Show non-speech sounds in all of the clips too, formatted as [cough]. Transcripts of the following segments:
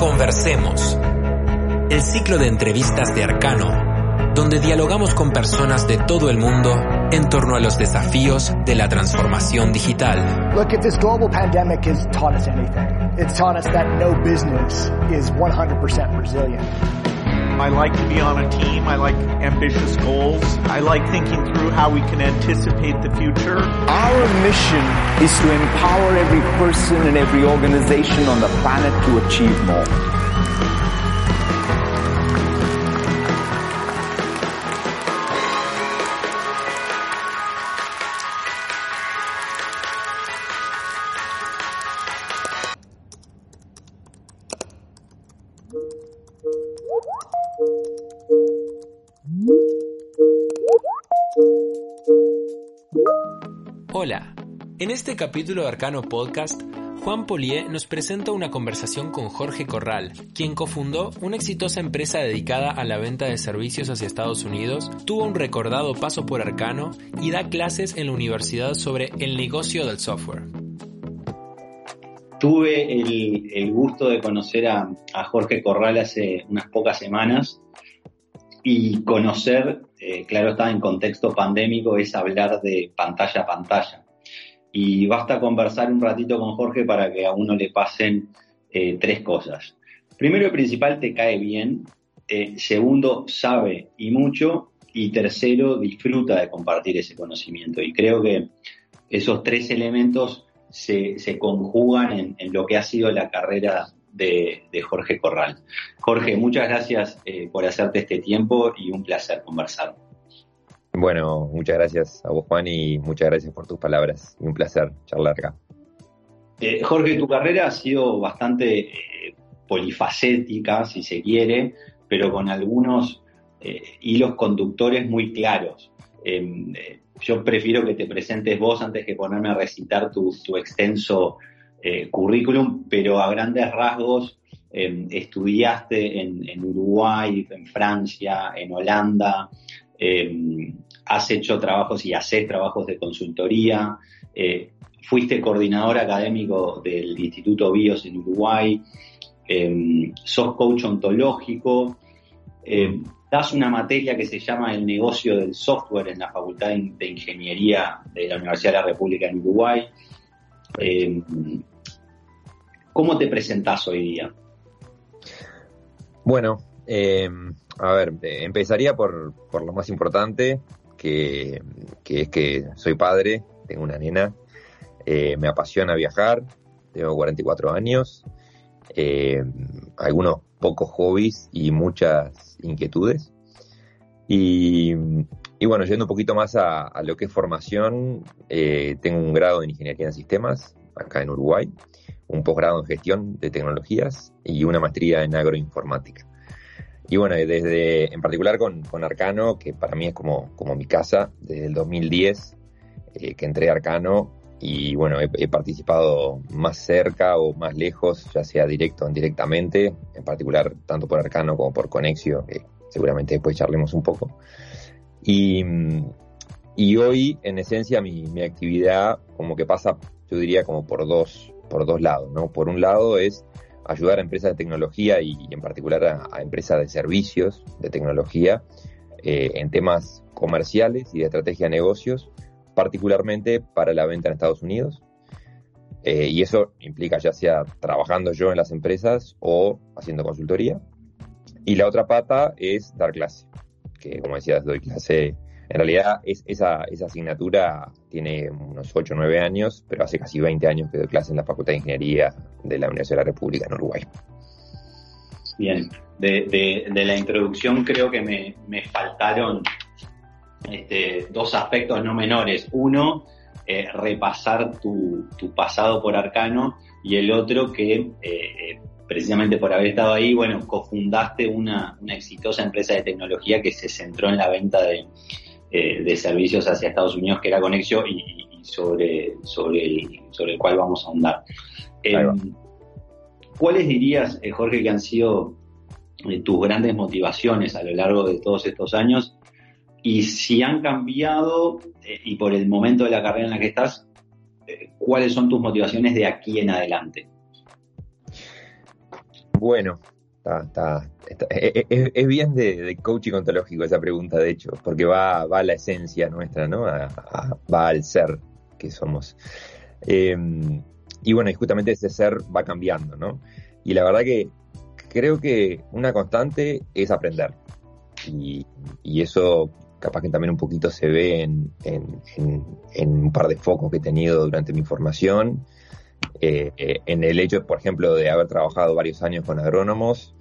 Conversemos. El ciclo de entrevistas de Arcano, donde dialogamos con personas de todo el mundo en torno a los desafíos de la transformación digital. Look, if this global pandemic has taught us anything, it's taught us that no business is 100% resilient. I like to be on a team. I like ambitious goals. I like thinking through how we can anticipate the future. Our mission is to empower every person and every organization on the planet to achieve more. En este capítulo de Arcano Podcast, Juan Polié nos presenta una conversación con Jorge Corral, quien cofundó una exitosa empresa dedicada a la venta de servicios hacia Estados Unidos, tuvo un recordado paso por Arcano y da clases en la universidad sobre el negocio del software. Tuve el, gusto de conocer a, Jorge Corral hace unas pocas semanas y conocer, eh, claro está, en contexto pandémico, es hablar de pantalla a pantalla. Y basta conversar un ratito con Jorge para que a uno le pasen eh, tres cosas. Primero y principal, te cae bien. Eh, segundo, sabe y mucho. Y tercero, disfruta de compartir ese conocimiento. Y creo que esos tres elementos se, conjugan en, en, lo que ha sido la carrera de, Jorge Corral. Jorge, muchas gracias eh, por hacerte este tiempo y un placer conversar. Bueno, muchas gracias a vos, Juan, y muchas gracias por tus palabras. Un placer charlar acá. Eh, Jorge, tu carrera ha sido bastante eh, polifacética, si se quiere, pero con algunos hilos conductores muy claros. Em, yo prefiero que te presentes vos antes que ponerme a recitar tu, extenso eh, currículum, pero a grandes rasgos em, estudiaste en, Uruguay, en Francia, en Holanda, em, has hecho trabajos y haces trabajos de consultoría, eh, fuiste coordinador académico del Instituto BIOS en Uruguay, em, sos coach ontológico, das una materia que se llama el negocio del software en la Facultad de Ingeniería de la Universidad de la República en Uruguay. ¿Cómo te presentás hoy día? Bueno, em, a ver, eh, empezaría por, lo más importante, que, es que soy padre, tengo una nena, eh, me apasiona viajar, tengo 44 años, em, algunos pocos hobbies y muchas inquietudes. Y, bueno, yendo un poquito más a, a lo que es formación, eh, tengo un grado en Ingeniería en Sistemas acá en Uruguay un posgrado en gestión de tecnologías y una maestría en agroinformática. Y bueno, desde, en particular con, Arcano, que para mí es como, como mi casa, desde el 2010 eh, que entré a Arcano y bueno, he, participado más cerca o más lejos, ya sea directo o indirectamente, en particular tanto por Arcano como por Conexio, que seguramente después charlemos un poco. Y, y hoy, en esencia, mi, mi actividad como que pasa, yo diría, como por dos, por dos lados, ¿no? Por un lado es ayudar a empresas de tecnología y, en particular a, empresas de servicios de tecnología eh, en temas comerciales y de estrategia de negocios, particularmente para la venta en Estados Unidos. Eh, y eso implica ya sea trabajando yo en las empresas o haciendo consultoría. Y la otra pata es dar clase, que como decías, doy clase en realidad, es, esa, asignatura tiene unos 8 o 9 años, pero hace casi 20 años que doy clase en la Facultad de Ingeniería de la Universidad de la República en Uruguay. Bien, de, la introducción creo que me, faltaron este, dos aspectos no menores. Uno, eh, repasar tu, pasado por Arcano y el otro que eh, precisamente por haber estado ahí, bueno, cofundaste una exitosa empresa de tecnología que se centró en la venta de, eh, de servicios hacia Estados Unidos, que era Conexio, y, sobre, sobre, el, sobre el cual vamos a ahondar. Em, ¿Cuáles dirías, eh, Jorge, que han sido eh, tus grandes motivaciones a lo largo de todos estos años? Y si han cambiado, y por el momento de la carrera en la que estás, ¿cuáles son tus motivaciones de aquí en adelante? Bueno, está, es, bien de, coaching ontológico esa pregunta, de hecho, porque va, va a la esencia nuestra, ¿no? va al ser que somos. Em, y bueno, y justamente ese ser va cambiando, ¿no? Y la verdad que creo que una constante es aprender. Y, eso capaz que también un poquito se ve en, un par de focos que he tenido durante mi formación. Eh, eh, en el hecho, por ejemplo, de haber trabajado varios años con agrónomos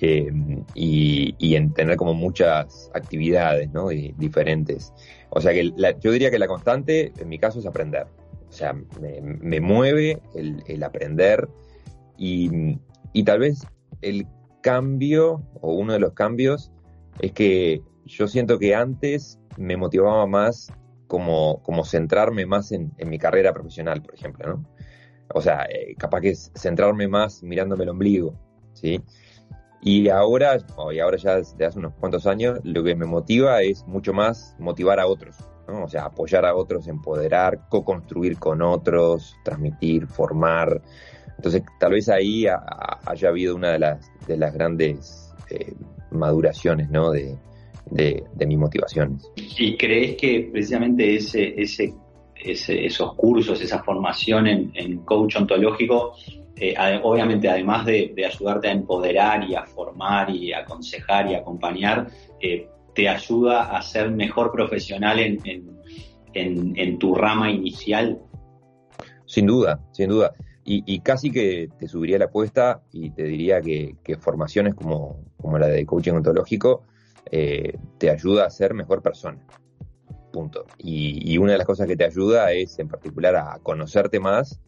eh, y, en tener como muchas actividades diferentes. O sea que yo diría que la constante, en mi caso, es aprender. O sea, me, mueve el, aprender y, tal vez el cambio o uno de los cambios es que yo siento que antes me motivaba más como, centrarme más en, en mi carrera profesional, por ejemplo, ¿no? O sea, eh, capaz que es centrarme más mirándome el ombligo, ¿sí? Y ahora, y ahora ya desde hace unos cuantos años, lo que me motiva es mucho más motivar a otros, ¿no? O sea, apoyar a otros, empoderar, co-construir con otros, transmitir, formar. Entonces, tal vez ahí haya habido una de las, de las grandes eh, maduraciones, ¿no? De, de, mis motivaciones. ¿Y crees que precisamente ese, ese, esos cursos, esa formación en, en coach ontológico, eh, obviamente además de, ayudarte a empoderar y a formar y a aconsejar y acompañar, eh, te ayuda a ser mejor profesional en, en, tu rama inicial? Sin duda, sin duda. Y, casi que te subiría la apuesta y te diría que, formaciones como, como, la de coaching ontológico eh, te ayuda a ser mejor persona. Punto. Y, y, una de las cosas que te ayuda es en particular a conocerte más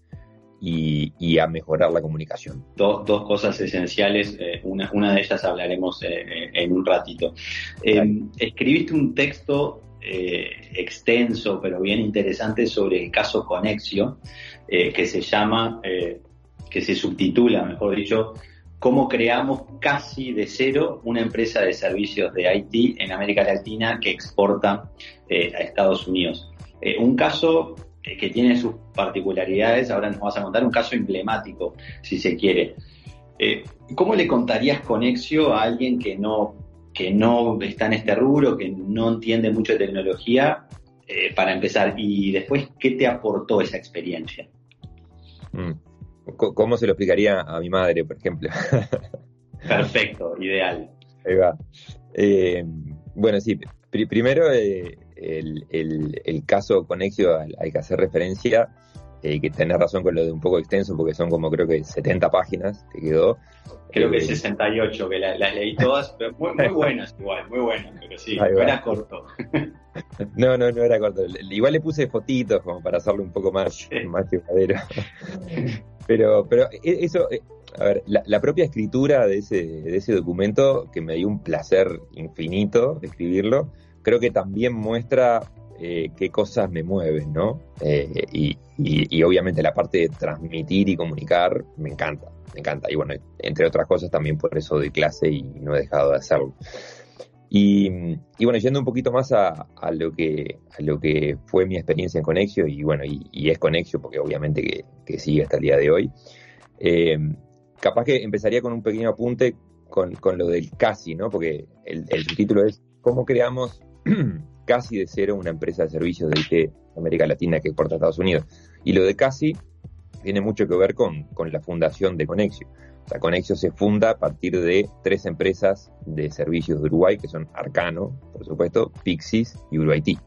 y, a mejorar la comunicación. Dos, dos cosas esenciales, eh, una, una de ellas hablaremos eh, eh, en un ratito. escribiste un texto extenso pero bien interesante sobre el caso Conexio, que se llama, que se subtitula, mejor dicho, cómo creamos casi de cero una empresa de servicios de IT en América Latina que exporta a Estados Unidos. un caso eh, que tiene sus particularidades. Ahora nos vas a contar un caso emblemático, si se quiere. Eh, ¿Cómo le contarías Conexio a alguien que no, que no está en este rubro, que no entiende mucho de tecnología, eh, para empezar? Y después, ¿qué te aportó esa experiencia? Mm. ¿Cómo se lo explicaría a mi madre, por ejemplo? [laughs] Perfecto, ideal. Ahí va. bueno, sí, primero el, el, caso Conexio al, que hacer referencia, eh, que tenés razón con lo de un poco extenso, porque son como creo que 70 páginas que quedó. Creo que 68, eh, que las leí todas, pero muy, buenas igual, muy buenas, pero sí, no era corto. no, no, no era corto. Igual le puse fotitos como para hacerlo un poco más, más llevadero. pero, pero e, eso, eh, a ver, la, la, propia escritura de ese, de ese documento, que me dio un placer infinito escribirlo, creo que también muestra eh, qué cosas me mueven, ¿no? Eh, y, y, obviamente la parte de transmitir y comunicar me encanta, me encanta. Y bueno, entre otras cosas también por eso doy clase y no he dejado de hacerlo. Y, y bueno, yendo un poquito más a, a, lo que, a lo que fue mi experiencia en Conexio, y bueno, y, es Conexio porque obviamente que, que, sigue hasta el día de hoy, eh, capaz que empezaría con un pequeño apunte con, con lo del casi, ¿no? Porque el, el título es ¿Cómo creamos [clears throat] casi de cero una empresa de servicios de IT América Latina que exporta a Estados Unidos. Y lo de casi tiene mucho que ver con, la fundación de Conexio. O Conexio se funda a partir de tres empresas de servicios de Uruguay, que son Arcano, por supuesto, Pixis y UruguayT.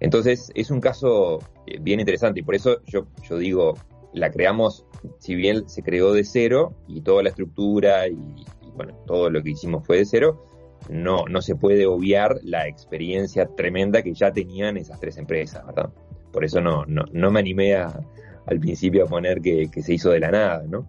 Entonces, es un caso eh, bien interesante y por eso yo, yo digo, la creamos, si bien se creó de cero y toda la estructura y, y bueno, todo lo que hicimos fue de cero, no, no se puede obviar la experiencia tremenda que ya tenían esas tres empresas, ¿verdad? Por eso no, no, me animé al principio a poner que, se hizo de la nada, ¿no?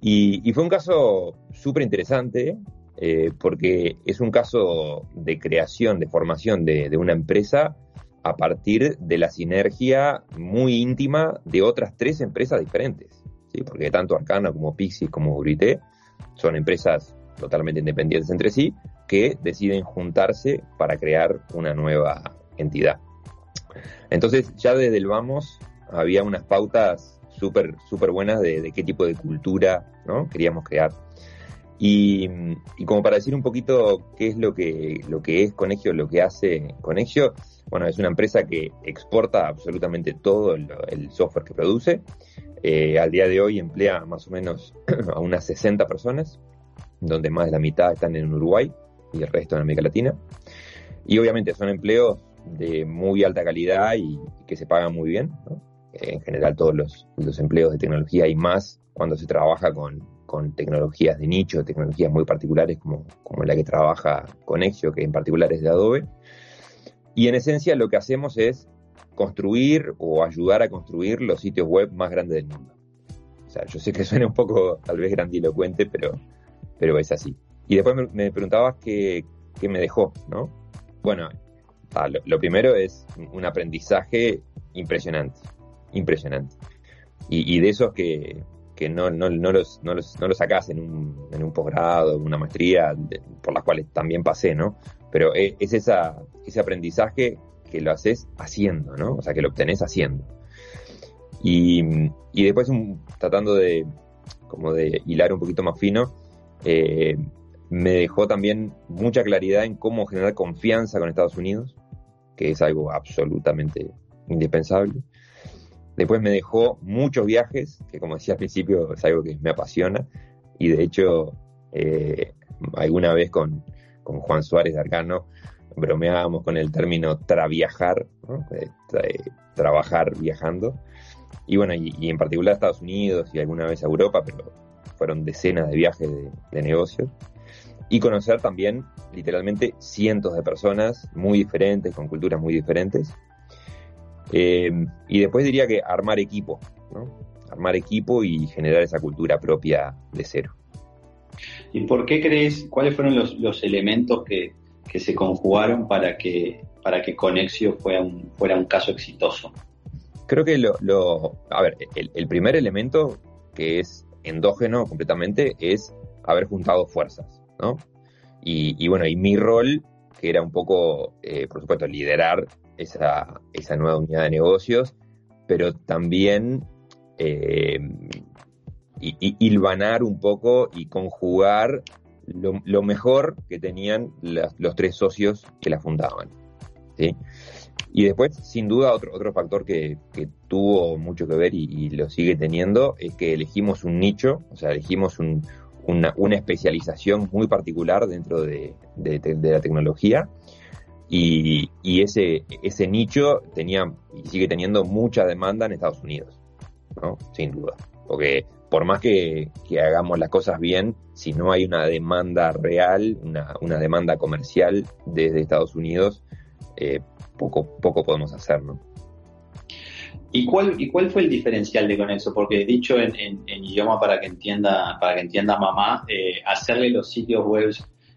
Y, fue un caso súper interesante eh, porque es un caso de creación, de formación de, una empresa a partir de la sinergia muy íntima de otras tres empresas diferentes, ¿sí? Porque tanto Arcana como Pixis como Urité son empresas totalmente independientes entre sí, deciden juntarse para crear una nueva entidad. Entonces ya desde el vamos había unas pautas súper súper buenas de, qué tipo de cultura queríamos crear. Y, como para decir un poquito qué es lo que, lo que es Conexio, lo que hace Conexio, bueno, es una empresa que exporta absolutamente todo el, software que produce. Eh, al día de hoy emplea más o menos [clears throat] a unas 60 personas, donde más de la mitad están en Uruguay y el resto en América Latina. Y obviamente son empleos de muy alta calidad y, que se pagan muy bien. En general todos los, empleos de tecnología y más cuando se trabaja con, con tecnologías de nicho, tecnologías muy particulares como, como la que trabaja Conexio, que en particular es de Adobe. Y en esencia lo que hacemos es construir o ayudar a construir los sitios web más grandes del mundo. O sea, yo sé que suena un poco tal vez grandilocuente, pero, pero es así. Y después me, preguntabas qué, qué, me dejó, ¿no? Bueno, ah, lo, primero es un aprendizaje impresionante, impresionante. Y, y de esos que, que no, no, no, los, no, los, no los sacás en un, en un posgrado, una maestría, por las cuales también pasé, ¿no? Pero es, es, esa, ese aprendizaje que lo haces haciendo, ¿no? O sea, que lo obtenés haciendo. Y, y después, tratando de, como de hilar un poquito más fino, eh, me dejó también mucha claridad en cómo generar confianza con Estados Unidos, que es algo absolutamente indispensable. Después me dejó muchos viajes, que como decía al principio es algo que me apasiona. Y de hecho, eh, alguna vez con, Juan Suárez de Arcano bromeábamos con el término traviajar, eh, trabajar viajando. Y bueno, y, en particular a Estados Unidos y alguna vez a Europa, pero fueron decenas de viajes de negocios. Y conocer también literalmente cientos de personas muy diferentes, con culturas muy diferentes eh, y después diría que armar equipo, ¿no? Armar equipo y generar esa cultura propia de cero. ¿Y por qué crees, cuáles fueron los, elementos que, se conjugaron para que, para que Conexio fuera un, fuera un caso exitoso? Creo que lo, a ver, el, primer elemento que es endógeno completamente es haber juntado fuerzas, ¿no? Y, bueno, y mi rol, que era un poco, eh, por supuesto, liderar esa, esa nueva unidad de negocios, pero también eh, hilvanar un poco y conjugar lo, mejor que tenían los tres socios que la fundaban. ¿sí? Y después, sin duda, otro, otro factor que, tuvo mucho que ver y, lo sigue teniendo es que elegimos un nicho, o sea, elegimos una, especialización muy particular dentro de la tecnología y, ese, ese nicho tenía y sigue teniendo mucha demanda en Estados Unidos, ¿no? Sin duda. Porque por más que, hagamos las cosas bien, si no hay una demanda real, una, una demanda comercial desde Estados Unidos, eh, poco, poco podemos hacer, ¿no? ¿Y cuál, ¿Y cuál fue el diferencial de Conexo? Porque dicho en, idioma para que entienda, para que entienda mamá, eh, hacerle los sitios web,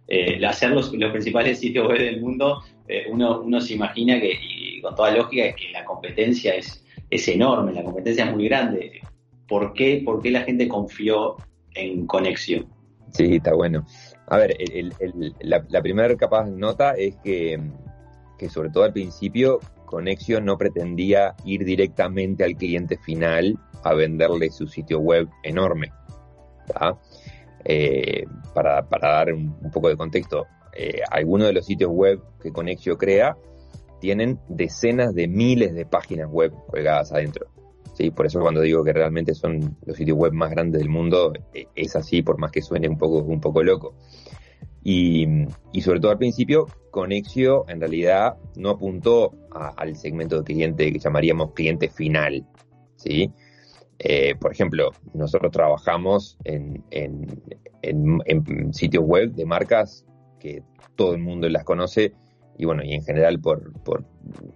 eh, hacer los, los, principales sitios web del mundo eh, uno, uno se imagina que, y con toda lógica, que la competencia es, es enorme, la competencia es muy grande. ¿Por qué, ¿Por qué la gente confió en Conexión? Sí, está bueno. A ver, la, primera capaz nota es que, que, sobre todo al principio, Conexión no pretendía ir directamente al cliente final a venderle su sitio web enorme. Eh, para, para, dar un, poco de contexto, eh, algunos de los sitios web que Conexio crea tienen decenas de miles de páginas web colgadas adentro. ¿sí? Por eso cuando digo que realmente son los sitios web más grandes del mundo, eh, es así, por más que suene un poco, un poco loco. Y, sobre todo al principio, Conexio en realidad no apuntó al segmento de cliente que llamaríamos cliente final. ¿sí? Eh, por ejemplo, nosotros trabajamos en, en, sitios web de marcas que todo el mundo las conoce y bueno, y en general por, por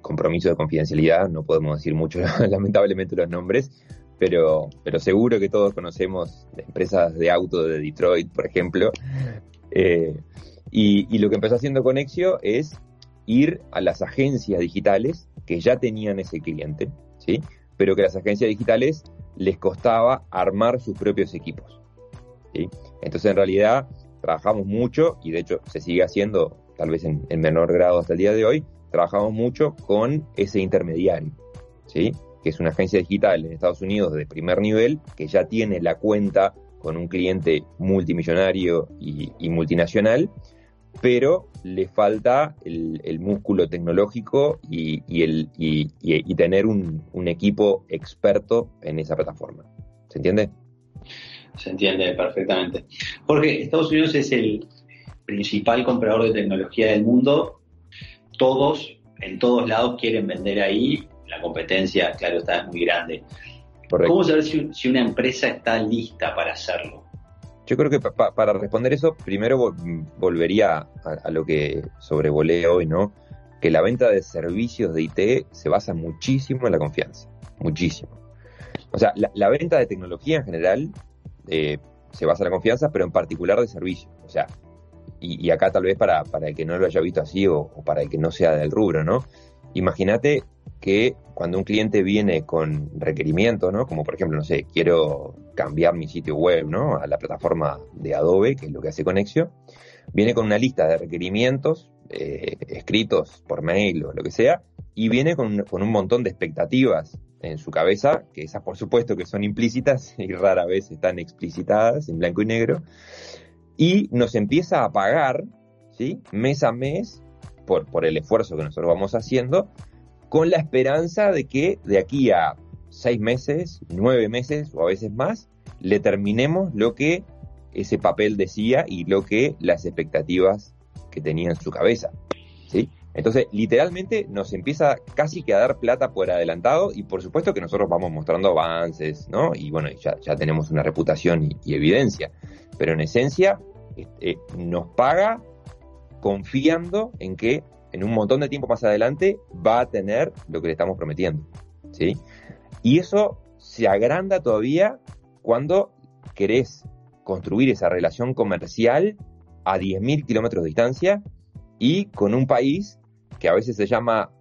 compromiso de confidencialidad no podemos decir mucho [laughs] lamentablemente los nombres, pero, pero seguro que todos conocemos empresas de auto de Detroit, por ejemplo. Eh, y, lo que empezó haciendo Conexio es ir a las agencias digitales que ya tenían ese cliente, ¿sí? Pero que las agencias digitales les costaba armar sus propios equipos. Entonces, en realidad, trabajamos mucho, y de hecho se sigue haciendo tal vez en, menor grado hasta el día de hoy, trabajamos mucho con ese intermediario, ¿sí? que es una agencia digital en Estados Unidos de primer nivel, que ya tiene la cuenta con un cliente multimillonario y, multinacional, pero le falta el, músculo tecnológico y, tener un, un, equipo experto en esa plataforma. ¿Se entiende? Se entiende perfectamente. Jorge, Estados Unidos es el principal comprador de tecnología del mundo. Todos, en todos lados, quieren vender ahí. La competencia, claro, está muy grande. ¿Cómo saber si, una empresa está lista para hacerlo? Yo creo que para responder eso, primero volvería a, lo que sobrevolé hoy, ¿no? Que la venta de servicios de IT se basa muchísimo en la confianza, muchísimo. O sea, la, venta de tecnología en general eh, se basa en la confianza, pero en particular de servicios. O sea, y, acá tal vez para, para, el que no lo haya visto así o, o para el que no sea del rubro, ¿no? Imagínate que cuando un cliente viene con requerimientos, ¿no? Como por ejemplo, no sé, quiero cambiar mi sitio web, ¿no? A la plataforma de Adobe, que es lo que hace Conexio, viene con una lista de requerimientos eh, escritos por mail o lo que sea, y viene con, con, un montón de expectativas en su cabeza, que esas por supuesto que son implícitas [laughs] y rara vez están explicitadas en blanco y negro, y nos empieza a pagar, ¿sí? Mes a mes, por, por el esfuerzo que nosotros vamos haciendo, con la esperanza de que de aquí a seis meses, nueve meses o a veces más, le terminemos lo que ese papel decía y lo que las expectativas que tenía en su cabeza. ¿sí? Entonces, literalmente nos empieza casi que a dar plata por adelantado y por supuesto que nosotros vamos mostrando avances, ¿no? Y bueno, ya, ya tenemos una reputación y, evidencia. Pero en esencia, este, nos paga confiando en que en un montón de tiempo más adelante va a tener lo que le estamos prometiendo. ¿sí? Y eso se agranda todavía cuando querés construir esa relación comercial a 10.000 kilómetros de distancia y con un país que a veces se llama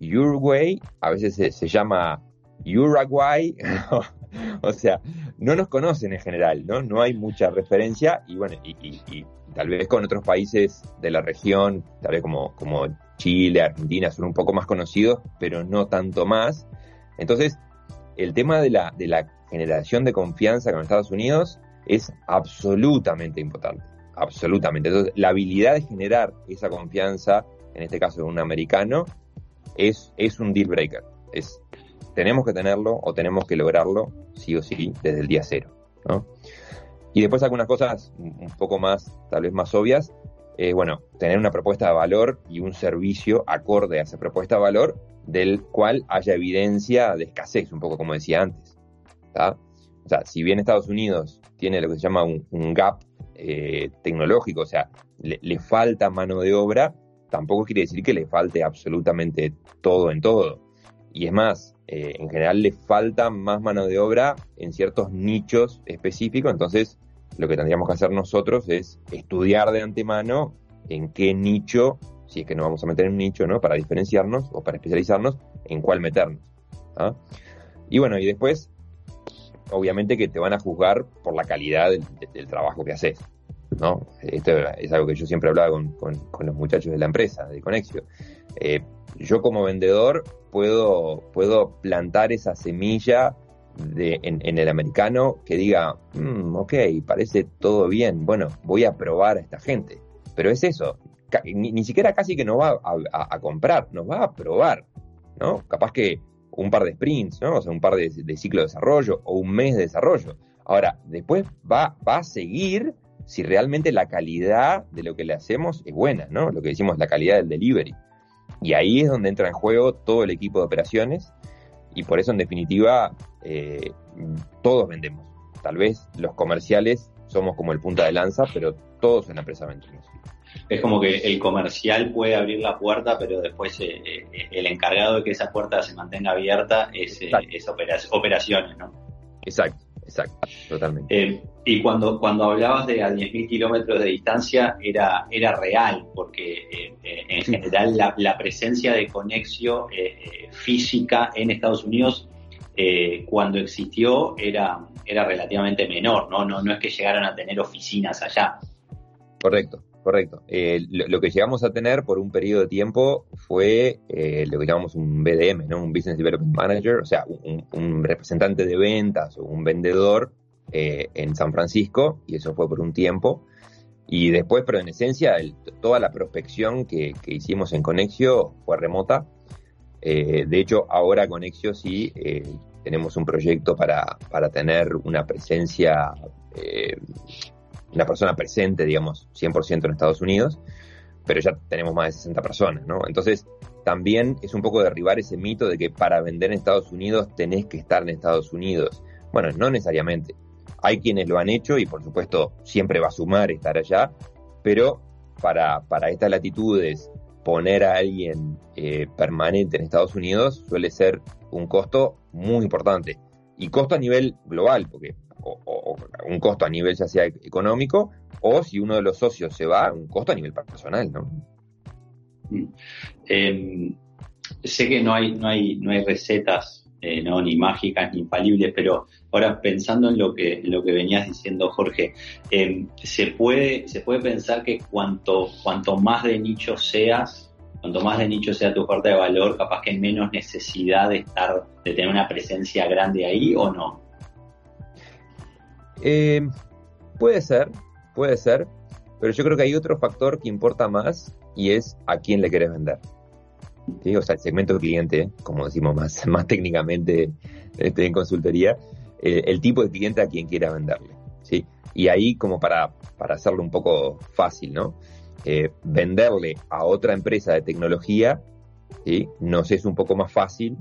Uruguay, a veces se, llama Uruguay, [laughs] [laughs] o sea, no nos conocen en general, ¿no? No hay mucha referencia y bueno, y, tal vez con otros países de la región, tal vez como, como Chile, Argentina, son un poco más conocidos, pero no tanto más. Entonces, el tema de la, de la generación de confianza con Estados Unidos es absolutamente importante. Absolutamente. Entonces, la habilidad de generar esa confianza, en este caso de un americano, es, es un deal breaker. Es, tenemos que tenerlo o tenemos que lograrlo, sí o sí, desde el día cero. ¿no? Y después algunas cosas un poco más, tal vez más obvias, eh, bueno, tener una propuesta de valor y un servicio acorde a esa propuesta de valor del cual haya evidencia de escasez, un poco como decía antes. O sea, si bien Estados Unidos tiene lo que se llama un, gap eh, tecnológico, o sea, le, falta mano de obra, tampoco quiere decir que le falte absolutamente todo en todo. Y es más, eh, en general le falta más mano de obra en ciertos nichos específicos, entonces lo que tendríamos que hacer nosotros es estudiar de antemano en qué nicho, si es que nos vamos a meter en un nicho, ¿no? Para diferenciarnos o para especializarnos, en cuál meternos. ¿ah? Y bueno, y después, obviamente que te van a juzgar por la calidad del, trabajo que haces. ¿no? Esto es algo que yo siempre hablaba con, con, los muchachos de la empresa, de Conexio. Eh, yo como vendedor puedo, puedo plantar esa semilla en, el americano que diga, mm, ok, parece todo bien, bueno, voy a probar a esta gente. Pero es eso, ni, siquiera casi que nos va a, comprar, nos va a probar, ¿no? Capaz que un par de sprints, ¿no? O sea, un par de, de ciclo de desarrollo o un mes de desarrollo. Ahora, después va, va a seguir si realmente la calidad de lo que le hacemos es buena, ¿no? Lo que decimos, la calidad del delivery. Y ahí es donde entra en juego todo el equipo de operaciones y por eso en definitiva eh, todos vendemos. Tal vez los comerciales somos como el punta de lanza, pero todos en la empresa vendemos. Es como que el comercial puede abrir la puerta, pero después eh, eh, el encargado de que esa puerta se mantenga abierta es, es operaciones, ¿no? Exacto. Exacto, totalmente. Eh, y cuando, cuando hablabas de a 10.000 kilómetros de distancia, era, era real, porque eh, eh, en general la, presencia de Conexio física en Estados Unidos, cuando existió, era, era relativamente menor, ¿no? ¿no? No es que llegaran a tener oficinas allá. Correcto, correcto. Eh, lo, que llegamos a tener por un periodo de tiempo fue eh, lo que llamamos un BDM, ¿no? Un Business Development Manager, o sea, un, representante de ventas o un vendedor eh, en San Francisco, y eso fue por un tiempo. Y después, pero en esencia, toda la prospección que, hicimos en Conexio fue remota. de hecho, ahora Conexio sí tenemos un proyecto para, para tener una presencia una persona presente, digamos, 100% en Estados Unidos, pero ya tenemos más de 60 personas, ¿no? Entonces, también es un poco derribar ese mito de que para vender en Estados Unidos tenés que estar en Estados Unidos. Bueno, no necesariamente. Hay quienes lo han hecho y por supuesto siempre va a sumar estar allá, pero para, para estas latitudes poner a alguien eh, permanente en Estados Unidos suele ser un costo muy importante. Y costo a nivel global, porque o, un costo a nivel ya sea económico, o si uno de los socios se va, un costo a nivel personal, ¿no? Mm. Em, sé que no hay, no hay, no hay recetas, eh, ¿no? ni mágicas ni infalibles, pero ahora pensando en lo que, lo que venías diciendo, Jorge, em, se, puede, se puede pensar que cuanto, cuanto más de nicho seas, cuanto más de nicho sea tu oferta de valor, capaz que menos necesidad de estar, de tener una presencia grande ahí o no. Eh, puede ser, puede ser, pero yo creo que hay otro factor que importa más y es a quién le querés vender. O sea, el segmento cliente, como decimos más, [laughs] más técnicamente este, en consultoría, eh, el tipo de cliente a quien quiera venderle. ¿sí? Y ahí, como para, para hacerlo un poco fácil, ¿no? Eh, venderle a otra empresa de tecnología ¿sí? nos es un poco más fácil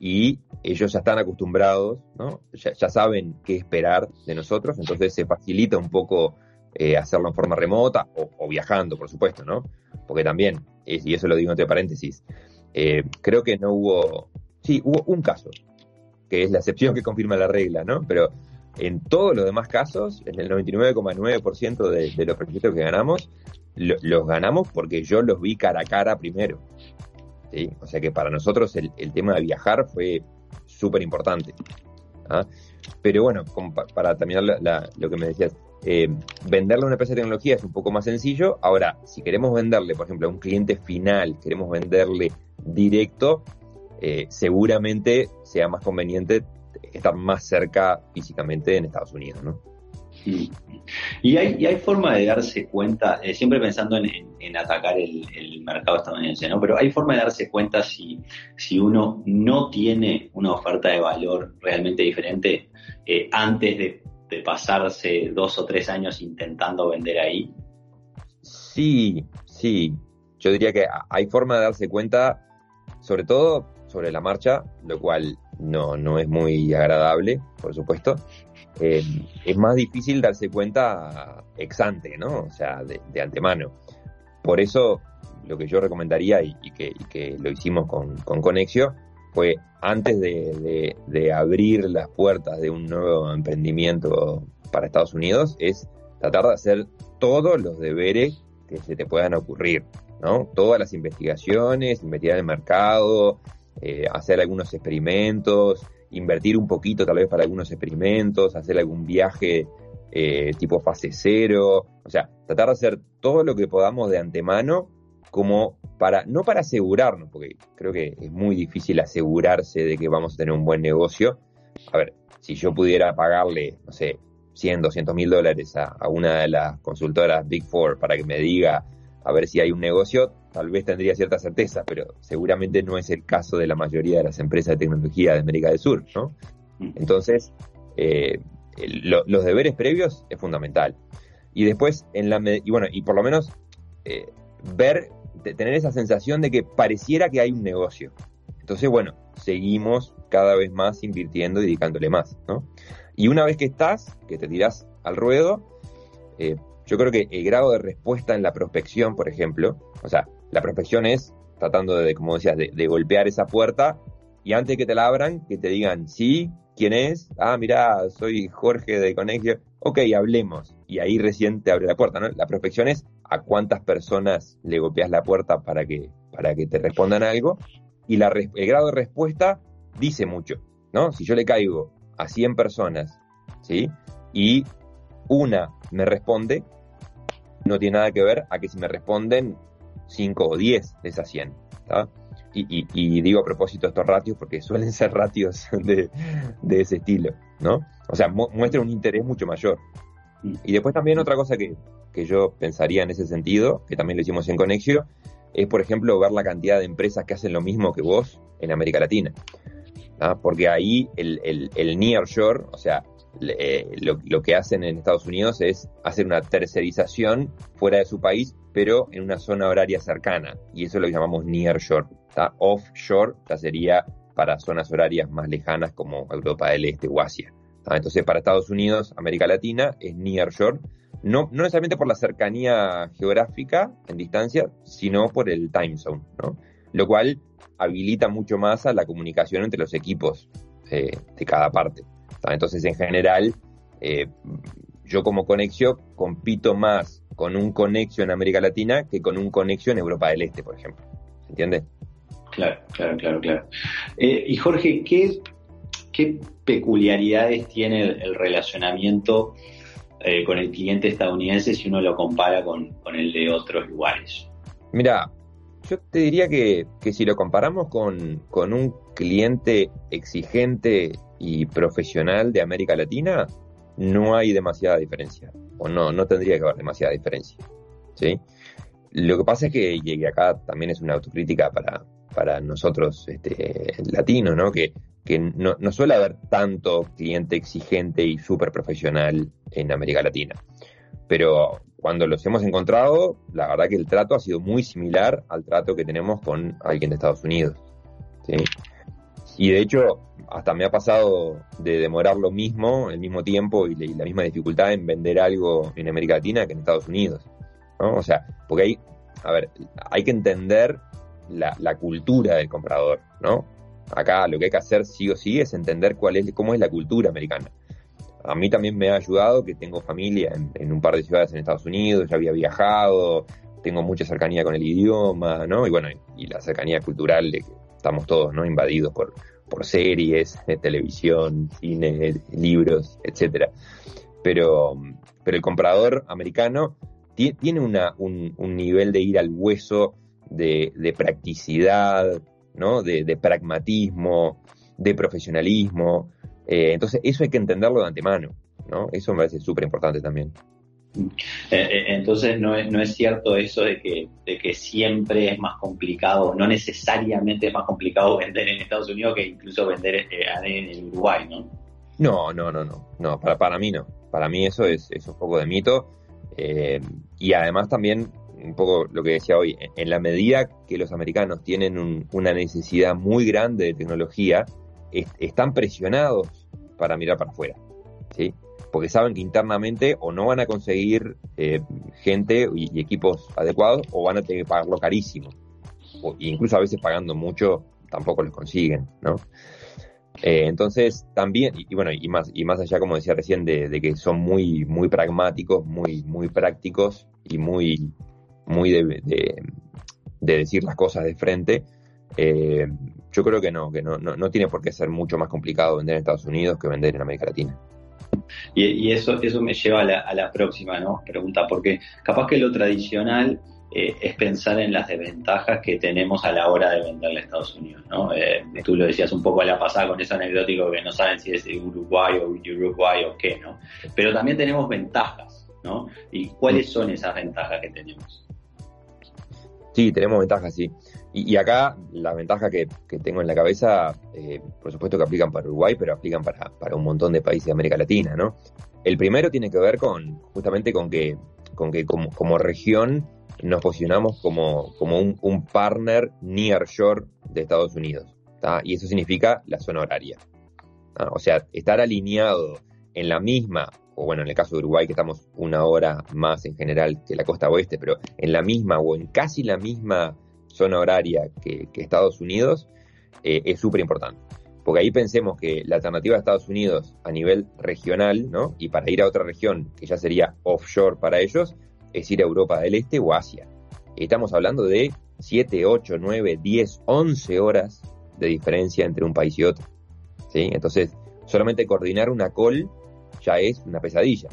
y ellos ya están acostumbrados, ¿no? ya, saben qué esperar de nosotros, entonces se facilita un poco eh, hacerlo en forma remota o, viajando, por supuesto, ¿no? Porque también, y eso lo digo entre paréntesis, eh, creo que no hubo, sí, hubo un caso, que es la excepción que confirma la regla, ¿no? Pero en todos los demás casos, en el 99,9% de, de, los proyectos que ganamos, los ganamos porque yo los vi cara a cara primero. O sea que para nosotros el, tema de viajar fue súper importante. ¿ah? Pero bueno, para terminar lo que me decías, eh, venderle a una empresa de tecnología es un poco más sencillo. Ahora, si queremos venderle, por ejemplo, a un cliente final, queremos venderle directo, eh, seguramente sea más conveniente estar más cerca físicamente en Estados Unidos, ¿no? Y hay, hay forma de darse cuenta, eh, siempre pensando en, atacar el, mercado estadounidense, ¿no? Pero hay forma de darse cuenta si, si uno no tiene una oferta de valor realmente diferente eh, antes de, pasarse dos o tres años intentando vender ahí. Sí, sí. Yo diría que hay forma de darse cuenta, sobre todo sobre la marcha, lo cual no, no es muy agradable, por supuesto. Eh, es más difícil darse cuenta ex ante, ¿no? O sea, de, antemano. Por eso, lo que yo recomendaría y, que, lo hicimos con, con Conexio fue antes de, abrir las puertas de un nuevo emprendimiento para Estados Unidos, es tratar de hacer todos los deberes que se te puedan ocurrir, ¿no? Todas las investigaciones, investigar el mercado, eh, hacer algunos experimentos, invertir un poquito tal vez para algunos experimentos, hacer algún viaje eh, tipo fase cero, o sea, tratar de hacer todo lo que podamos de antemano como para, no para asegurarnos, porque creo que es muy difícil asegurarse de que vamos a tener un buen negocio. A ver, si yo pudiera pagarle, no sé, 100, 200 mil dólares a, a, una de las consultoras Big Four para que me diga a ver si hay un negocio, tal vez tendría cierta certeza, pero seguramente no es el caso de la mayoría de las empresas de tecnología de América del Sur, ¿no? Mm. Entonces, eh, los deberes previos es fundamental. Y después, en la y bueno, y por lo menos eh, ver, tener esa sensación de que pareciera que hay un negocio. Entonces, bueno, seguimos cada vez más invirtiendo y dedicándole más, ¿no? Y una vez que estás, que te tirás al ruedo, eh, yo creo que el grado de respuesta en la prospección, por ejemplo, o sea, la prospección es tratando de, como decías, de, golpear esa puerta y antes que te la abran, que te digan, sí, ¿quién es? Ah, mira, soy Jorge de Conexio. Ok, hablemos. Y ahí recién te abre la puerta, ¿no? La prospección es a cuántas personas le golpeas la puerta para que, para que te respondan algo. Y la, el grado de respuesta dice mucho, ¿no? Si yo le caigo a 100 personas, ¿sí? Y una me responde, no tiene nada que ver a que si me responden 5 o 10 de esas 100. Y, digo a propósito estos ratios porque suelen ser ratios [laughs] de, ese estilo, ¿no? O sea, muestra un interés mucho mayor. Mm. Y después también otra cosa que, yo pensaría en ese sentido, que también lo hicimos en Conexio, es por ejemplo ver la cantidad de empresas que hacen lo mismo que vos en América Latina. Porque ahí el, el, el near shore, o sea, eh, lo, que hacen en Estados Unidos es hacer una tercerización fuera de su país, pero en una zona horaria cercana. Y eso lo llamamos near shore. Offshore sería para zonas horarias más lejanas como Europa del Este o Asia. Entonces, para Estados Unidos, América Latina, es near shore. No, no necesariamente por la cercanía geográfica en distancia, sino por el time zone, ¿no? Lo cual habilita mucho más a la comunicación entre los equipos eh, de cada parte. Entonces, en general, eh, yo como conexión compito más con un conexión en América Latina que con un conexión en Europa del Este, por ejemplo. ¿Se entiende? Claro, claro, claro, claro. Eh, y Jorge, ¿qué, ¿qué, peculiaridades tiene el, relacionamiento eh, con el cliente estadounidense si uno lo compara con, el de otros lugares? Mira, yo te diría que, que si lo comparamos con, con, un cliente exigente y profesional de América Latina, no hay demasiada diferencia. O no, no tendría que haber demasiada diferencia. ¿sí? Lo que pasa es que, y acá también es una autocrítica para, para nosotros este, latinos, ¿no? Que, que no, suele haber tanto cliente exigente y súper profesional en América Latina. Pero cuando los hemos encontrado, la verdad que el trato ha sido muy similar al trato que tenemos con alguien de Estados Unidos. ¿sí? Y de hecho, hasta me ha pasado de demorar lo mismo, el mismo tiempo y, la misma dificultad en vender algo en América Latina que en Estados Unidos. ¿no? O sea, porque hay, a ver, hay que entender la, cultura del comprador, ¿no? Acá lo que hay que hacer sí o sí es entender cuál es, cómo es la cultura americana. A mí también me ha ayudado que tengo familia en, un par de ciudades en Estados Unidos, ya había viajado, tengo mucha cercanía con el idioma, ¿no? Y bueno, y la cercanía cultural de estamos todos, ¿no? Invadidos por, por series, de televisión, cine, libros, etcétera. Pero, pero el comprador americano tiene una, un, nivel de ir al hueso, de, practicidad, ¿no? De, pragmatismo, de profesionalismo. Eh, entonces, eso hay que entenderlo de antemano, ¿no? Eso me parece súper importante también. Eh, eh, entonces no es, no es cierto eso de que, de que siempre es más complicado, no necesariamente es más complicado vender en Estados Unidos que incluso vender eh, en Uruguay, ¿no? No, no, no, no, no, para, para mí no. Para mí eso es, es un poco de mito. y además también, un poco lo que decía hoy, en la medida que los americanos tienen una necesidad muy grande de tecnología, están presionados para mirar para afuera. ¿Sí? porque saben que internamente o no van a conseguir eh, gente y, equipos adecuados o van a tener que pagarlo carísimo. O, incluso a veces pagando mucho tampoco los consiguen, ¿no? Eh, entonces también, y, bueno, y más, y más allá, como decía recién, de, que son muy, muy pragmáticos, muy, muy prácticos y muy, muy de, decir las cosas de frente, eh, yo creo que no, que no, no, no tiene por qué ser mucho más complicado vender en Estados Unidos que vender en América Latina. Y, eso, eso me lleva a la, próxima ¿no? pregunta, porque capaz que lo tradicional eh, es pensar en las desventajas que tenemos a la hora de venderle a Estados Unidos. ¿no? Eh, tú lo decías un poco a la pasada con ese anecdótico que no saben si es Uruguay o Uruguay o qué, ¿no? Pero también tenemos ventajas, ¿no? ¿Y cuáles son esas ventajas que tenemos? Sí, tenemos ventajas, sí. Y, acá la ventaja que, tengo en la cabeza, eh, por supuesto que aplican para Uruguay, pero aplican para, un montón de países de América Latina, ¿no? El primero tiene que ver con justamente con que, con que como, región nos posicionamos como, como un, partner near shore de Estados Unidos. Y eso significa la zona horaria. O sea, estar alineado en la misma, o bueno, en el caso de Uruguay, que estamos una hora más en general que la costa oeste, pero en la misma o en casi la misma zona horaria que, Estados Unidos, eh, es súper importante. Porque ahí pensemos que la alternativa de Estados Unidos a nivel regional, ¿no? Y para ir a otra región, que ya sería offshore para ellos, es ir a Europa del Este o Asia. Estamos hablando de 7, 8, 9, 10, 11 horas de diferencia entre un país y otro. ¿sí? Entonces, solamente coordinar una call ya es una pesadilla.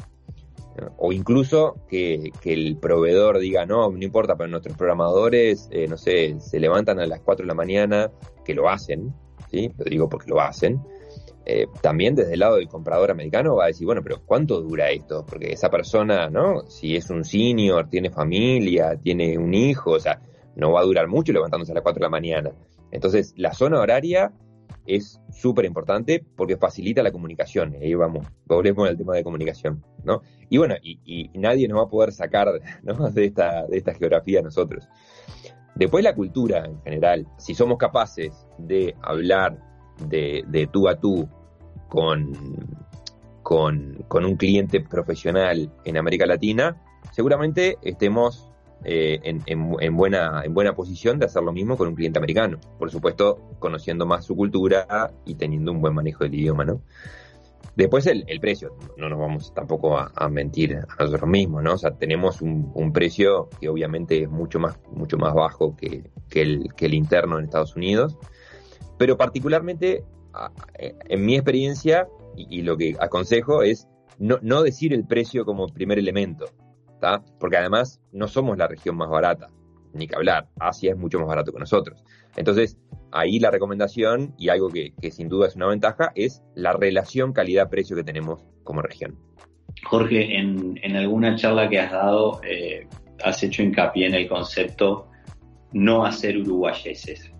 O incluso que, el proveedor diga, no, no importa, pero nuestros programadores, eh, no sé, se levantan a las 4 de la mañana, que lo hacen, ¿sí? Lo digo porque lo hacen. Eh, también desde el lado del comprador americano va a decir, bueno, pero ¿cuánto dura esto? Porque esa persona, ¿no? Si es un senior, tiene familia, tiene un hijo, o sea, no va a durar mucho levantándose a las 4 de la mañana. Entonces, la zona horaria es súper importante porque facilita la comunicación. Ahí vamos, volvemos al tema de comunicación, ¿no? Y bueno, y, nadie nos va a poder sacar [laughs] de, esta, de esta geografía nosotros. Después la cultura en general. Si somos capaces de hablar de, tú a tú con, con, con un cliente profesional en América Latina, seguramente estemos eh, en, buena, en buena posición de hacer lo mismo con un cliente americano. Por supuesto, conociendo más su cultura y teniendo un buen manejo del idioma, ¿no? Después el, precio, no nos vamos tampoco a, mentir a nosotros mismos, ¿no? O sea, tenemos un, precio que obviamente es mucho más, mucho más bajo que, que el interno en Estados Unidos, pero particularmente en mi experiencia y, lo que aconsejo es no, no decir el precio como primer elemento, porque además no somos la región más barata, ni que hablar, Asia es mucho más barato que nosotros. Entonces, ahí la recomendación, y algo que, sin duda es una ventaja, es la relación calidad-precio que tenemos como región. Jorge, en, alguna charla que has dado, eh, has hecho hincapié en el concepto no hacer uruguayeses.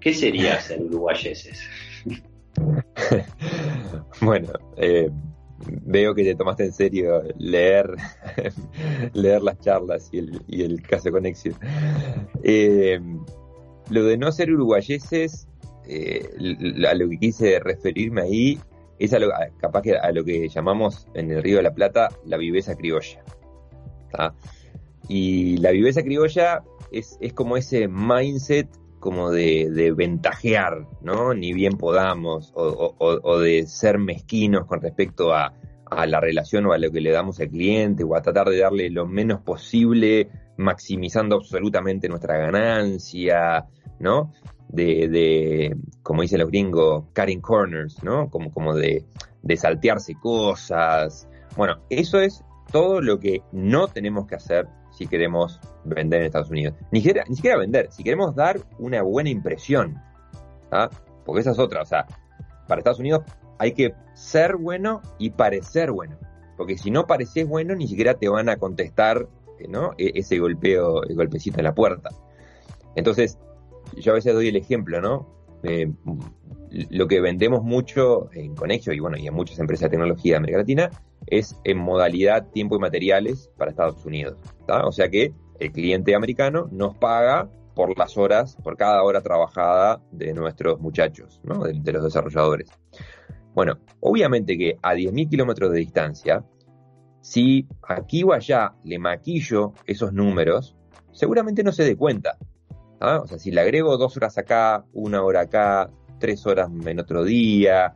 ¿Qué sería [laughs] hacer uruguayeses? [laughs] bueno, eh, veo que te tomaste en serio leer, [laughs] leer las charlas y el, y el caso con éxito. Eh, lo de no ser uruguayeses, eh, a lo que quise referirme ahí, es a lo, capaz que a lo que llamamos en el Río de la Plata la viveza criolla. Y la viveza criolla es, es como ese mindset como de, ventajear, ¿no? Ni bien podamos, o, de ser mezquinos con respecto a, la relación o a lo que le damos al cliente, o a tratar de darle lo menos posible, maximizando absolutamente nuestra ganancia, ¿no? De, como dicen los gringos, cutting corners, ¿no? Como, como de, de saltearse cosas. Bueno, eso es todo lo que no tenemos que hacer si queremos vender en Estados Unidos. Ni siquiera, ni siquiera vender, si queremos dar una buena impresión. Porque esa es otra, o sea, para Estados Unidos hay que ser bueno y parecer bueno. Porque si no pareces bueno, ni siquiera te van a contestar ¿no? E, ese golpeo, el golpecito en la puerta. Entonces, yo a veces doy el ejemplo, ¿no? Eh, lo que vendemos mucho en Conexio y bueno, y en muchas empresas de tecnología de América Latina es en modalidad tiempo y materiales para Estados Unidos. O sea que el cliente americano nos paga por las horas, por cada hora trabajada de nuestros muchachos, ¿no? de, los desarrolladores. Bueno, obviamente que a 10.000 kilómetros de distancia, si aquí o allá le maquillo esos números, seguramente no se dé cuenta. O sea, si le agrego dos horas acá, una hora acá, tres horas en otro día,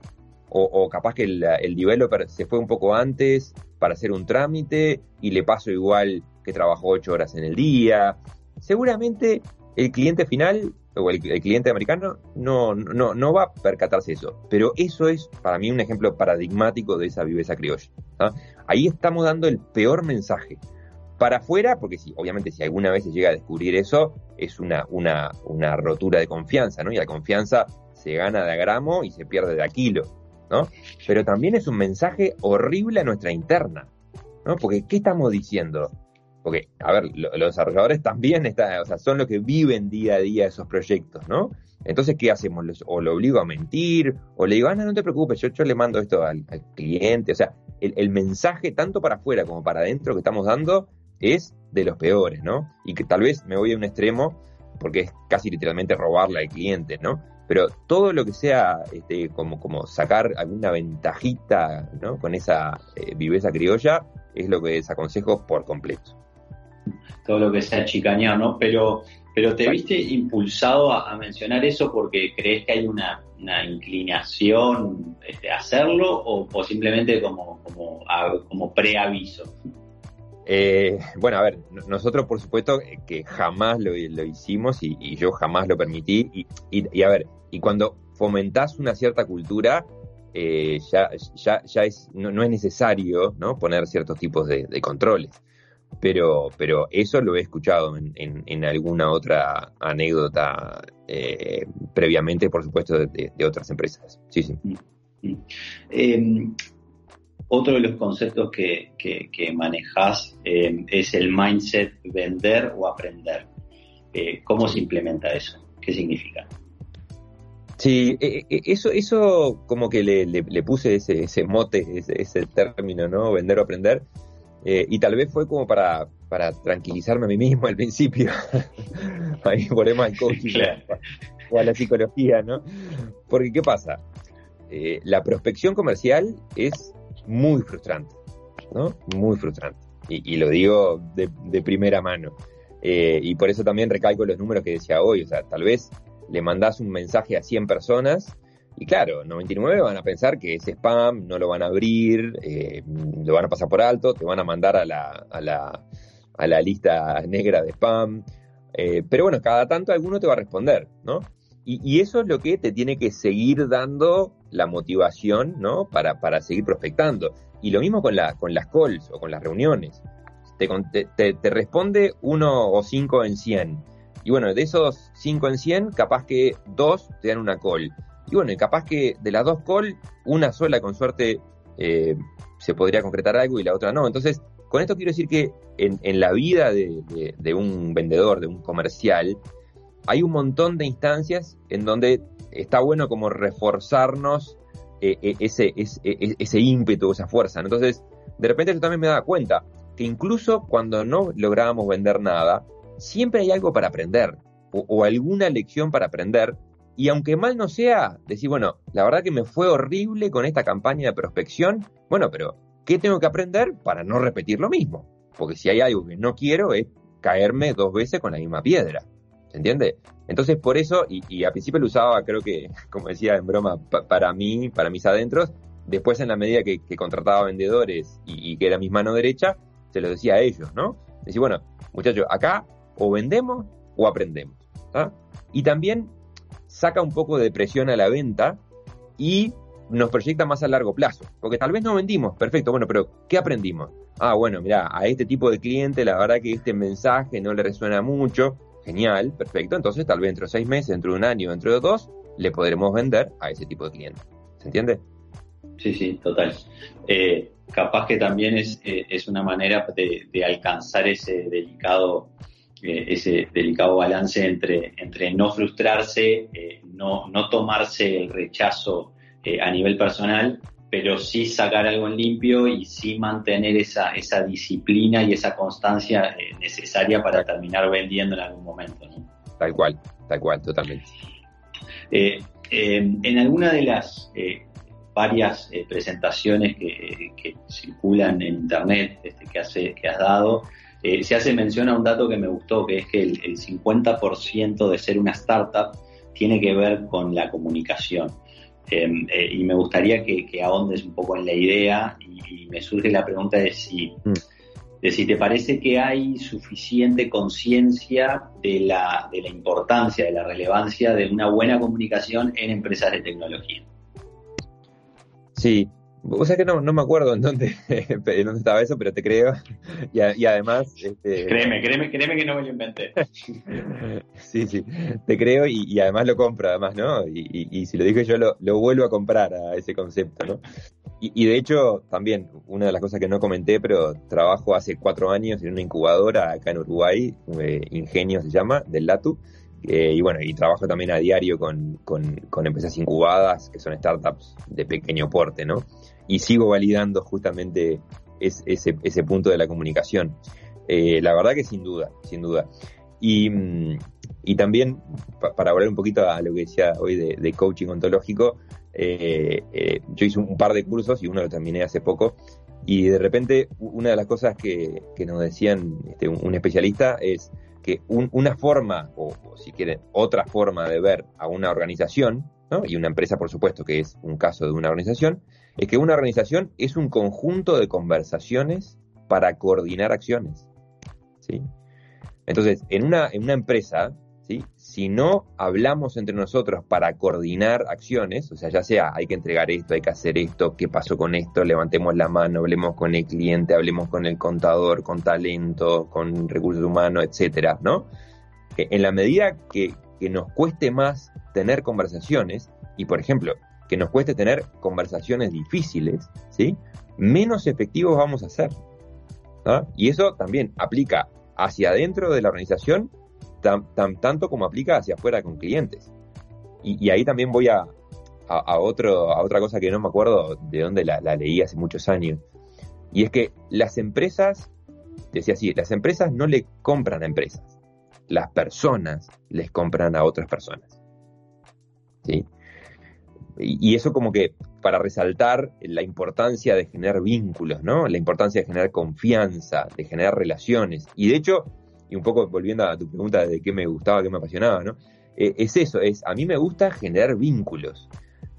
o, capaz que el, el, developer se fue un poco antes para hacer un trámite y le paso igual que trabajó ocho horas en el día. Seguramente el cliente final o el, cliente americano no, no, no, va a percatarse eso. Pero eso es para mí un ejemplo paradigmático de esa viveza criolla. ¿ah? Ahí estamos dando el peor mensaje. Para afuera, porque si, obviamente si alguna vez se llega a descubrir eso, es una, una, una rotura de confianza, ¿no? Y la confianza se gana de a gramo y se pierde de a kilo, ¿no? Pero también es un mensaje horrible a nuestra interna, ¿no? Porque, ¿qué estamos diciendo? Porque, a ver, los desarrolladores también están, o sea, son los que viven día a día esos proyectos, ¿no? Entonces, ¿qué hacemos? O lo obligo a mentir, o le digo, ah, no, te preocupes, yo, le mando esto al, cliente. O sea, el, el, mensaje tanto para afuera como para adentro que estamos dando es de los peores, ¿no? Y que tal vez me voy a un extremo, porque es casi literalmente robarle al cliente, ¿no? Pero todo lo que sea este, como, como sacar alguna ventajita ¿no? con esa eh, viveza criolla es lo que desaconsejo por completo. Todo lo que sea chicañar, ¿no? Pero, pero ¿te viste impulsado a, mencionar eso porque crees que hay una, inclinación este, a hacerlo o, simplemente como, como, como preaviso? Eh, bueno, a ver, nosotros por supuesto que jamás lo, hicimos y, yo jamás lo permití. Y, a ver, y cuando fomentás una cierta cultura, eh, ya, ya, ya es, no, es necesario ¿no? poner ciertos tipos de, controles. Pero, pero eso lo he escuchado en, en, alguna otra anécdota eh, previamente, por supuesto, de, otras empresas. Sí, sí. Mm, mm. Em, otro de los conceptos que, que, que manejas em, es el mindset vender o aprender. Eh, ¿Cómo se implementa eso? ¿Qué significa? Sí, e, e, eso, eso como que le, puse ese, ese mote, ese, término, ¿no? Vender o aprender. Eh, y tal vez fue como para, para tranquilizarme a mí mismo al principio. [laughs] Ahí volvemos al coaching o a la psicología, ¿no? Porque, ¿qué pasa? Eh, la prospección comercial es muy frustrante, ¿no? Muy frustrante. Y, lo digo de, de primera mano. Eh, y por eso también recalco los números que decía hoy. O sea, tal vez le mandás un mensaje a 100 personas y claro, 99 van a pensar que es spam, no lo van a abrir, eh, lo van a pasar por alto, te van a mandar a la, a la, a la lista negra de spam. Eh, pero bueno, cada tanto alguno te va a responder, ¿no? Y, eso es lo que te tiene que seguir dando la motivación, ¿no? Para, para seguir prospectando. Y lo mismo con, la, con las calls o con las reuniones. Te, te, te responde uno o cinco en 100 y bueno, de esos 5 en 100, capaz que dos te dan una call. Y bueno, capaz que de las dos call, una sola con suerte eh, se podría concretar algo y la otra no. Entonces, con esto quiero decir que en, la vida de, un vendedor, de un comercial, hay un montón de instancias en donde está bueno como reforzarnos eh, eh, ese, ese, ese ímpetu, esa fuerza. Entonces, de repente yo también me daba cuenta que incluso cuando no lográbamos vender nada, siempre hay algo para aprender o, alguna lección para aprender. Y aunque mal no sea, decir, bueno, la verdad que me fue horrible con esta campaña de prospección, bueno, pero ¿qué tengo que aprender para no repetir lo mismo? Porque si hay algo que no quiero es caerme dos veces con la misma piedra. ¿Se entiende? Entonces, por eso, y, a principio lo usaba, creo que, [laughs] como decía en broma, para mí, para mis adentros, después en la medida que, contrataba vendedores y, y, que era mi mano derecha, se lo decía a ellos, ¿no? Decir, bueno, muchachos, acá o vendemos o aprendemos. Y también saca un poco de presión a la venta y nos proyecta más a largo plazo. Porque tal vez no vendimos, perfecto, bueno, pero ¿qué aprendimos? Ah, bueno, mira, a este tipo de cliente la verdad que este mensaje no le resuena mucho. Genial, perfecto. Entonces tal vez dentro de seis meses, dentro de un año, dentro de dos, le podremos vender a ese tipo de cliente. ¿Se entiende? Sí, sí, total. Eh, capaz que también es, eh, es una manera de, de alcanzar ese delicado eh, ese delicado balance entre, entre no frustrarse, eh, no, no tomarse el rechazo eh, a nivel personal, pero sí sacar algo en limpio y sí mantener esa, esa disciplina y esa constancia necesaria para terminar vendiendo en algún momento. Tal cual, tal cual, totalmente. en alguna de las varias presentaciones que, que, circulan en internet este, que, hace, que has dado, eh, se hace mención a un dato que me gustó, que es que el, 50% de ser una startup tiene que ver con la comunicación. Em, eh, y me gustaría que, ahondes un poco en la idea y, me surge la pregunta de si, mm. de si te parece que hay suficiente conciencia de la, de la importancia, de la relevancia de una buena comunicación en empresas de tecnología. Sí, o sea que no, no me acuerdo en dónde, [laughs] en dónde estaba eso, pero te creo. Y, y además... Este... Créeme, créeme, créeme que no me lo inventé. [laughs] sí, sí, te creo y, y, además lo compro, además, ¿no? Y, y, si lo dije yo, lo, lo, vuelvo a comprar a ese concepto, ¿no? Y, de hecho, también, una de las cosas que no comenté, pero trabajo hace cuatro años en una incubadora acá en Uruguay, eh, Ingenio se llama, del LATU, eh, y bueno, y trabajo también a diario con, con, empresas incubadas, que son startups de pequeño porte, ¿no? Y sigo validando justamente ese, ese punto de la comunicación. Eh, la verdad que sin duda, sin duda. Y, mm, y también, para volver un poquito a lo que decía hoy de, coaching ontológico, eh, yo hice un par de cursos y uno lo terminé hace poco. Y de repente, una de las cosas que, que nos decían este, un especialista es, que una forma, o, si quieren, otra forma de ver a una organización, y una empresa, por supuesto, que es un caso de una organización, es que una organización es un conjunto de conversaciones para coordinar acciones. ¿sí? Entonces, en una, en una empresa. Si no hablamos entre nosotros para coordinar acciones, o sea, ya sea hay que entregar esto, hay que hacer esto, qué pasó con esto, levantemos la mano, hablemos con el cliente, hablemos con el contador, con talento, con recursos humanos, etcétera, ¿no? En la medida que, nos cueste más tener conversaciones, y por ejemplo, que nos cueste tener conversaciones difíciles, ¿sí? Menos efectivos vamos a ser. Y eso también aplica hacia adentro de la organización tan, tanto como aplica hacia afuera con clientes. Y, ahí también voy a, a, otro, a otra cosa que no me acuerdo de dónde la, leí hace muchos años. Y es que las empresas, decía así, las empresas no le compran a empresas, las personas les compran a otras personas. ¿Sí? Y, eso como que para resaltar la importancia de generar vínculos, ¿no? La importancia de generar confianza, de generar relaciones. Y de hecho, y un poco volviendo a tu pregunta de qué me gustaba, qué me apasionaba, ¿no? Eh, es eso, es a mí me gusta generar vínculos.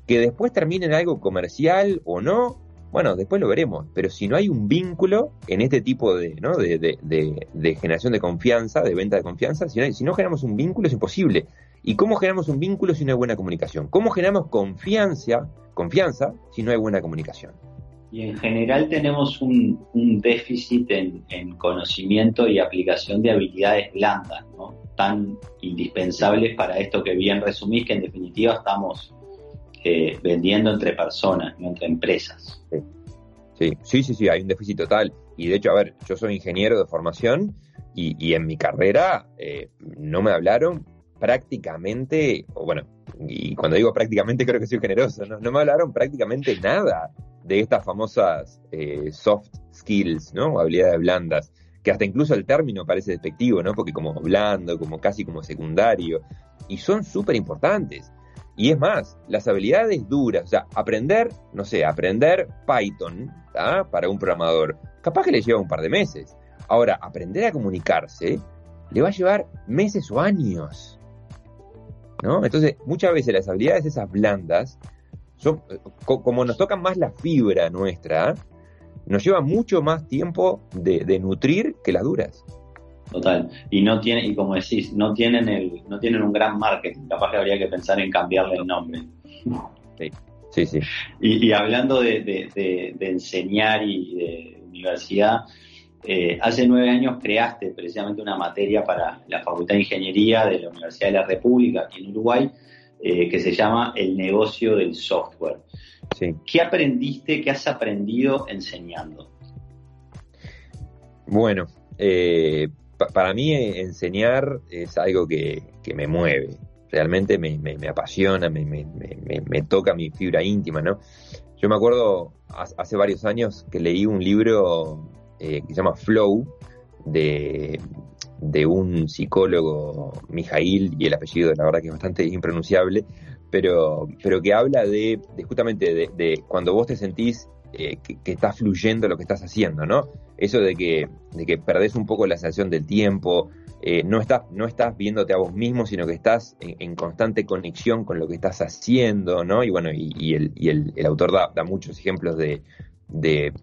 Que después termine en algo comercial o no, bueno, después lo veremos. Pero si no hay un vínculo en este tipo de, ¿no? de, de, generación de confianza, de venta de confianza, si no, si no generamos un vínculo es imposible. ¿Y cómo generamos un vínculo si no hay buena comunicación? ¿Cómo generamos confianza, confianza si no hay buena comunicación? Y en general tenemos un, déficit en, conocimiento y aplicación de habilidades blandas, ¿no? tan indispensables para esto que bien resumís, que en definitiva estamos eh, vendiendo entre personas, no entre empresas. Sí. sí, sí, hay un déficit total. Y de hecho, a ver, yo soy ingeniero de formación y, en mi carrera eh, no me hablaron prácticamente, o bueno, y cuando digo prácticamente creo que soy generoso, no, no me hablaron prácticamente nada de estas famosas eh, soft skills, ¿no? Habilidades blandas, que hasta incluso el término parece despectivo, ¿no? Porque como blando, como casi como secundario, y son súper importantes. Y es más, las habilidades duras, o sea, aprender, no sé, aprender Python ¿ah? para un programador, capaz que le lleva un par de meses. Ahora, aprender a comunicarse le va a llevar meses o años. ¿No? Entonces, muchas veces las habilidades esas blandas como nos tocan más la fibra nuestra, nos lleva mucho más tiempo de, nutrir que las duras. Total. Y no tiene, y como decís, no tienen el, no tienen un gran marketing. Capaz que habría que pensar en cambiarle el nombre. Sí, sí. Y, hablando de, enseñar y de universidad, eh, hace nueve años creaste precisamente una materia para la Facultad de Ingeniería de la Universidad de la República aquí en Uruguay, eh, que se llama El negocio del software. ¿Qué aprendiste, qué has aprendido enseñando? Bueno, eh, para mí eh, enseñar es algo que, me mueve, realmente me, apasiona, me, toca mi fibra íntima, ¿no? Yo me acuerdo hace varios años que leí un libro que se llama Flow de de un psicólogo, Mijail, y el apellido la verdad que es bastante impronunciable, pero, pero que habla de, justamente de, cuando vos te sentís eh, que, está fluyendo lo que estás haciendo, ¿no? Eso de que, de que perdés un poco la sensación del tiempo, eh, no, estás, no estás viéndote a vos mismo, sino que estás en, constante conexión con lo que estás haciendo, ¿no? Y bueno, y, el, y el, el, autor da, da muchos ejemplos de, de,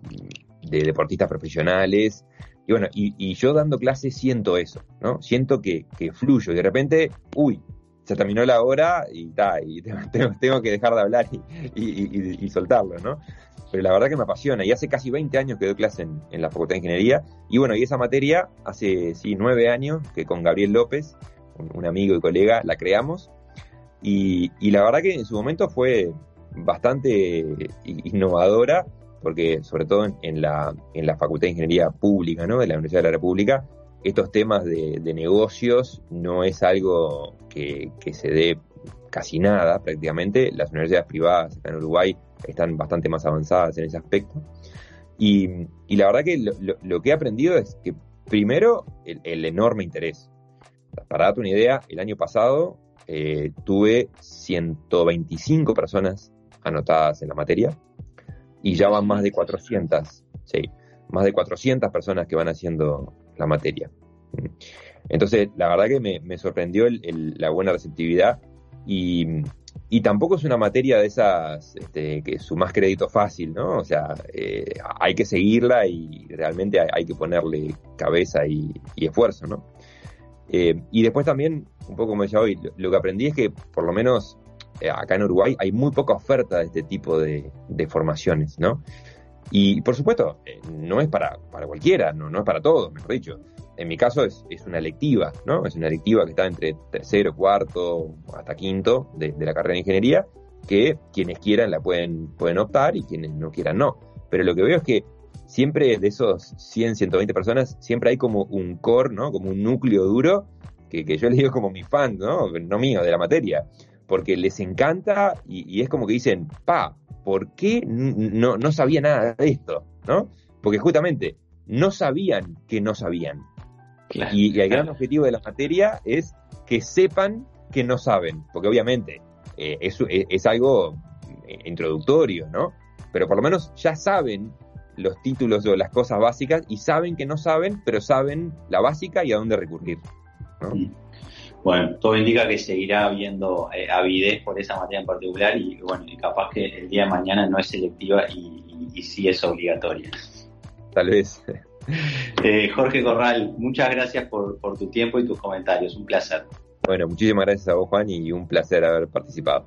de deportistas profesionales y bueno, y, yo dando clases siento eso, ¿no? Siento que, fluyo. Y de repente, uy, se terminó la hora y, ta, y [laughs] tengo, que dejar de hablar y, soltarlo, ¿no? Pero la verdad que me apasiona. Y hace casi 20 años que doy clase en, la Facultad de Ingeniería. Y bueno, y esa materia hace, sí, nueve años que con Gabriel López, un, amigo y colega, la creamos. Y, y la verdad que en su momento fue bastante innovadora porque sobre todo en, la, en la Facultad de Ingeniería Pública ¿no? de la Universidad de la República, estos temas de, negocios no es algo que, se dé casi nada prácticamente. Las universidades privadas acá en Uruguay están bastante más avanzadas en ese aspecto. Y, la verdad que lo, que he aprendido es que primero el, enorme interés. Para darte una idea, el año pasado eh, tuve 125 personas anotadas en la materia y ya van más de 400, sí, más de 400 personas que van haciendo la materia. Entonces, la verdad que me, sorprendió la buena receptividad y, tampoco es una materia de esas este, que su más crédito fácil, ¿no? O sea, eh, hay que seguirla y realmente hay, que ponerle cabeza y, esfuerzo, ¿no? Eh, y después también, un poco como decía hoy, lo, que aprendí es que por lo menos acá en Uruguay hay muy poca oferta de este tipo de, formaciones, ¿no? Y por supuesto, eh, no es para, para cualquiera, no, no es para todos, mejor dicho. En mi caso es, es una electiva, ¿no? Es una electiva que está entre tercero, cuarto, hasta quinto de, de la carrera de ingeniería, que quienes quieran la pueden, pueden optar y quienes no quieran no. Pero lo que veo es que siempre de esos 100, 120 personas, siempre hay como un core, ¿no? Como un núcleo duro, que, yo les digo como mi fan, ¿no? No mío, de la materia. Porque les encanta y, es como que dicen, pa, ¿por qué no, no sabía nada de esto? ¿No? Porque justamente no sabían que no sabían. y, el gran objetivo de la materia es que sepan que no saben. Porque obviamente eh, es, es algo introductorio, ¿no? Pero por lo menos ya saben los títulos o las cosas básicas y saben que no saben, pero saben la básica y a dónde recurrir. Mm. Bueno, todo indica que seguirá habiendo eh, avidez por esa materia en particular y bueno, y capaz que el día de mañana no es selectiva y, sí es obligatoria. Tal vez. Eh, Jorge Corral, muchas gracias por, por tu tiempo y tus comentarios. Un placer. Bueno, muchísimas gracias a vos, Juan, y un placer haber participado.